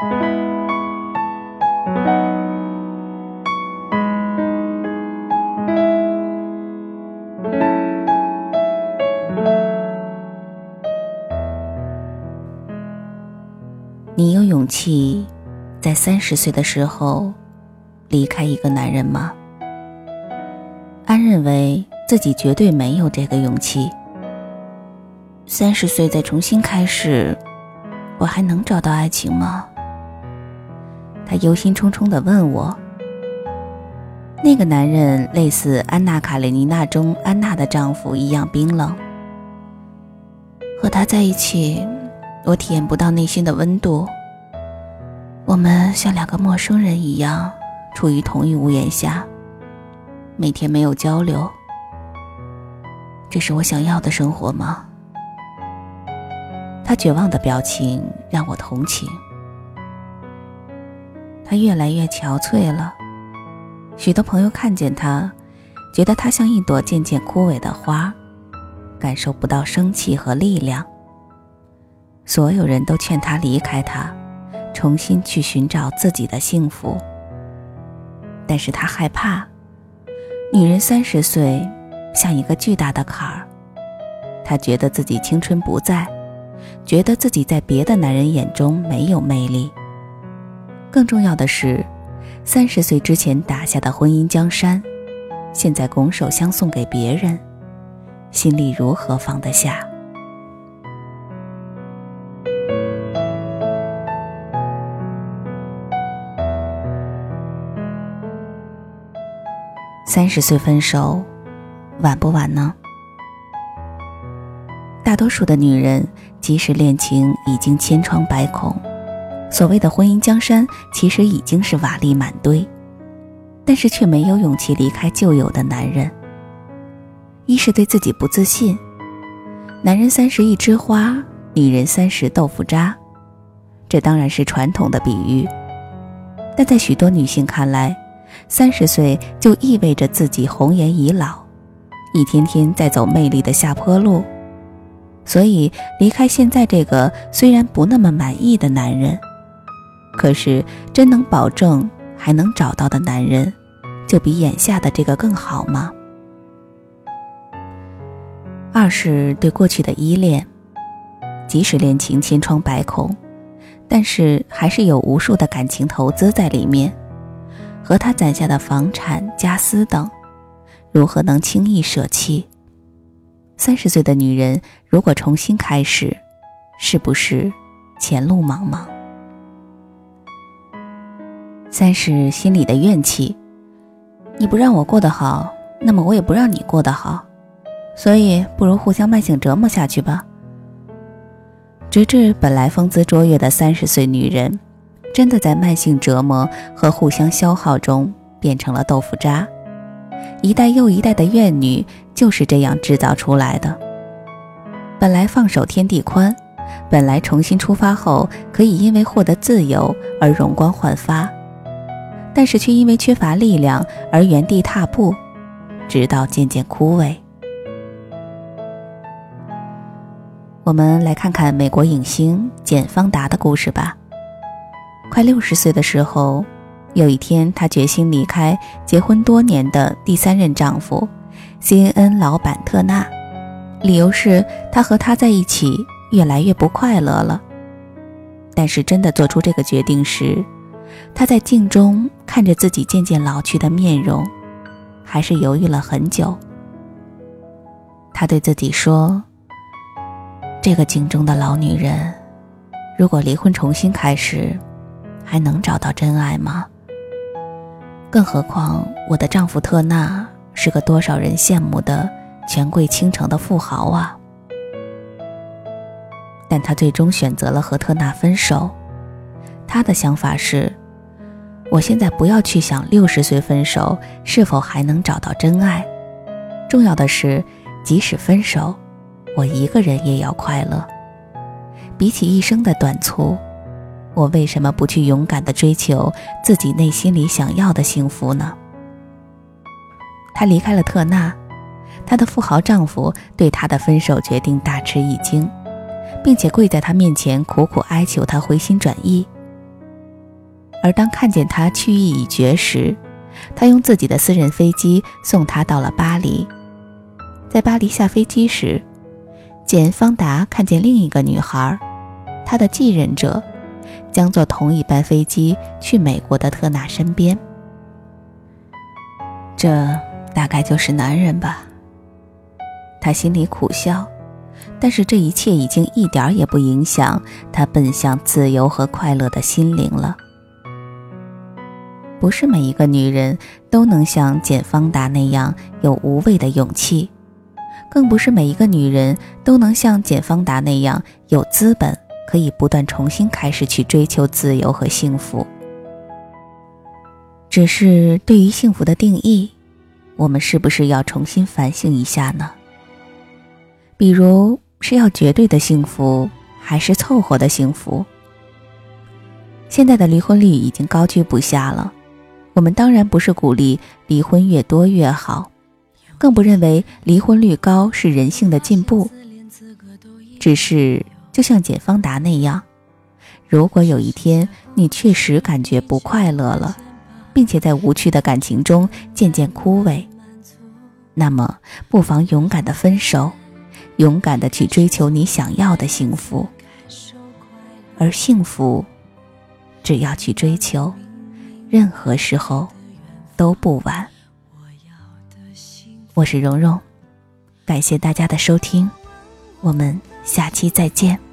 你有勇气在三十岁的时候离开一个男人吗？安认为自己绝对没有这个勇气。三十岁再重新开始，我还能找到爱情吗？他忧心忡忡地问我。那个男人类似《安娜·卡列尼娜》中安娜的丈夫一样冰冷。和他在一起。我体验不到内心的温度。我们像两个陌生人一样，处于同一屋檐下，每天没有交流。这是我想要的生活吗？他绝望的表情让我同情。他越来越憔悴了，许多朋友看见他，觉得他像一朵渐渐枯萎的花，感受不到生气和力量。所有人都劝他离开他，重新去寻找自己的幸福。但是他害怕，女人三十岁像一个巨大的坎儿，她觉得自己青春不在，觉得自己在别的男人眼中没有魅力。更重要的是，三十岁之前打下的婚姻江山，现在拱手相送给别人，心里如何放得下？三十岁分手，晚不晚呢？大多数的女人，即使恋情已经千疮百孔，所谓的婚姻江山其实已经是瓦砾满堆，但是却没有勇气离开旧有的男人。一是对自己不自信，男人三十一枝花，女人三十豆腐渣，这当然是传统的比喻，但在许多女性看来。三十岁就意味着自己红颜已老，一天天在走魅力的下坡路，所以离开现在这个虽然不那么满意的男人，可是真能保证还能找到的男人，就比眼下的这个更好吗？二是对过去的依恋，即使恋情千疮百孔，但是还是有无数的感情投资在里面。和他攒下的房产、家私等，如何能轻易舍弃？三十岁的女人如果重新开始，是不是前路茫茫？三是心里的怨气，你不让我过得好，那么我也不让你过得好，所以不如互相慢性折磨下去吧。直至本来风姿卓越的三十岁女人。真的在慢性折磨和互相消耗中变成了豆腐渣，一代又一代的怨女就是这样制造出来的。本来放手天地宽，本来重新出发后可以因为获得自由而容光焕发，但是却因为缺乏力量而原地踏步，直到渐渐枯萎。我们来看看美国影星简·方达的故事吧。快六十岁的时候，有一天，她决心离开结婚多年的第三任丈夫，CNN 老板特纳。理由是她和他在一起越来越不快乐了。但是真的做出这个决定时，她在镜中看着自己渐渐老去的面容，还是犹豫了很久。她对自己说：“这个镜中的老女人，如果离婚重新开始。”还能找到真爱吗？更何况我的丈夫特纳是个多少人羡慕的权贵倾城的富豪啊！但他最终选择了和特纳分手。他的想法是：我现在不要去想六十岁分手是否还能找到真爱，重要的是，即使分手，我一个人也要快乐。比起一生的短促。我为什么不去勇敢地追求自己内心里想要的幸福呢？她离开了特纳，她的富豪丈夫对她的分手决定大吃一惊，并且跪在她面前苦苦哀求她回心转意。而当看见他去意已决时，他用自己的私人飞机送他到了巴黎。在巴黎下飞机时，简·方达看见另一个女孩，他的继任者，将坐同一班飞机去美国的特纳身边。这大概就是男人吧。他心里苦笑，但是这一切已经一点也不影响他奔向自由和快乐的心灵了。不是每一个女人都能像简·方达那样有无畏的勇气，更不是每一个女人都能像简·方达那样有资本，可以不断重新开始去追求自由和幸福。只是对于幸福的定义，我们是不是要重新反省一下呢？比如是要绝对的幸福，还是凑合的幸福？现在的离婚率已经高居不下了。我们当然不是鼓励离婚越多越好，更不认为离婚率高是人性的进步。只是，就像简方达那样，如果有一天你确实感觉不快乐了，并且在无趣的感情中渐渐枯萎，那么不妨勇敢的分手，勇敢的去追求你想要的幸福。而幸福，只要去追求。任何时候都不晚。我是蓉蓉，感谢大家的收听，我们下期再见。